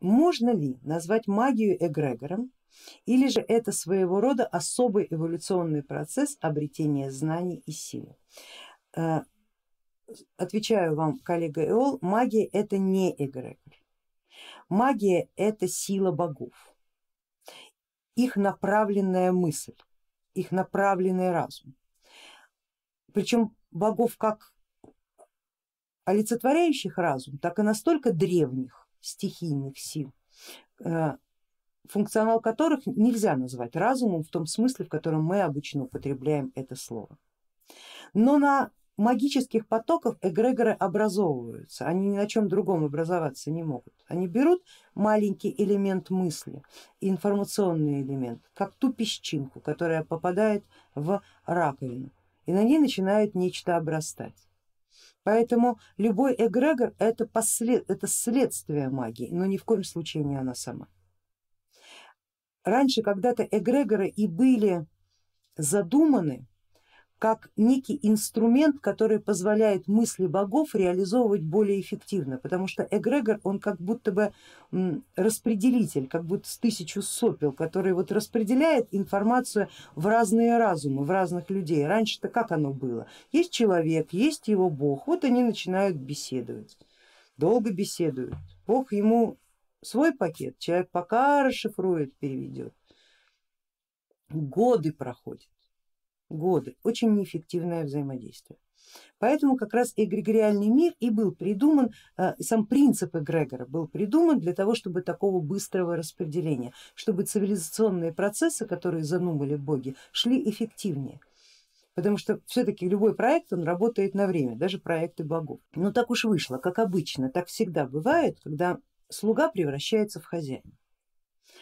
можно ли назвать магию эгрегором или же это своего рода особый эволюционный процесс обретения знаний и силы? Э, отвечаю вам, коллега Эол, магия это не эгрегор. Магия это сила богов, их направленная мысль, их направленный разум. Причем богов как олицетворяющих разум, так и настолько древних стихийных сил, э, функционал которых нельзя назвать разумом в том смысле, в котором мы обычно употребляем это слово. Но на магических потоков эгрегоры образовываются, они ни на чем другом образоваться не могут. Они берут маленький элемент мысли, информационный элемент, как ту песчинку, которая попадает в раковину, и на ней начинает нечто обрастать. Поэтому любой эгрегор это, послед, это следствие магии, но ни в коем случае не она сама. Раньше когда-то эгрегоры и были задуманы как некий инструмент, который позволяет мысли богов реализовывать более эффективно, потому что эгрегор он как будто бы распределитель, как будто с тысячу сопел, который вот распределяет информацию в разные разумы, в разных людей. Раньше-то как оно было? Есть человек, есть его бог, вот они начинают беседовать, долго беседуют, бог ему свой пакет, человек пока расшифрует, переведет, годы проходят годы, очень неэффективное взаимодействие. Поэтому как раз эгрегориальный мир и был придуман, э, сам принцип эгрегора был придуман для того, чтобы такого быстрого распределения, чтобы цивилизационные процессы, которые задумали боги, шли эффективнее. Потому что все-таки любой проект он работает на время, даже проекты богов. Но так уж вышло, как обычно, так всегда бывает, когда слуга превращается в хозяина.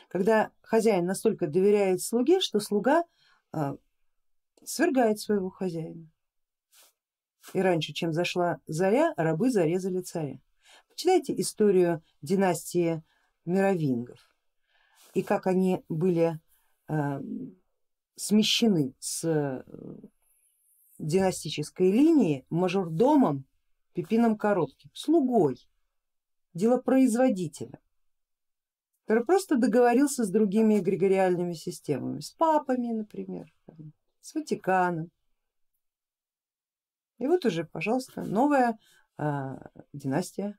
Когда хозяин настолько доверяет слуге, что слуга э, свергает своего хозяина. И раньше, чем зашла заря, рабы зарезали царя. Почитайте историю династии мировингов и как они были э, смещены с э, династической линии мажордомом Пипином Коротким, слугой, делопроизводителем, который просто договорился с другими эгрегориальными системами, с папами, например, с Ватиканом. И вот уже, пожалуйста, новая э, династия.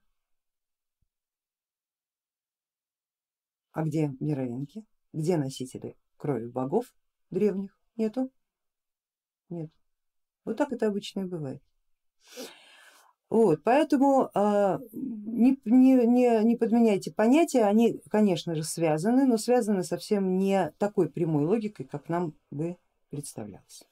А где мировинки? Где носители крови богов древних? Нету? Нет. Вот так это обычно и бывает. Вот, поэтому э, не, не, не подменяйте понятия, они, конечно же, связаны, но связаны совсем не такой прямой логикой, как нам бы представлялось.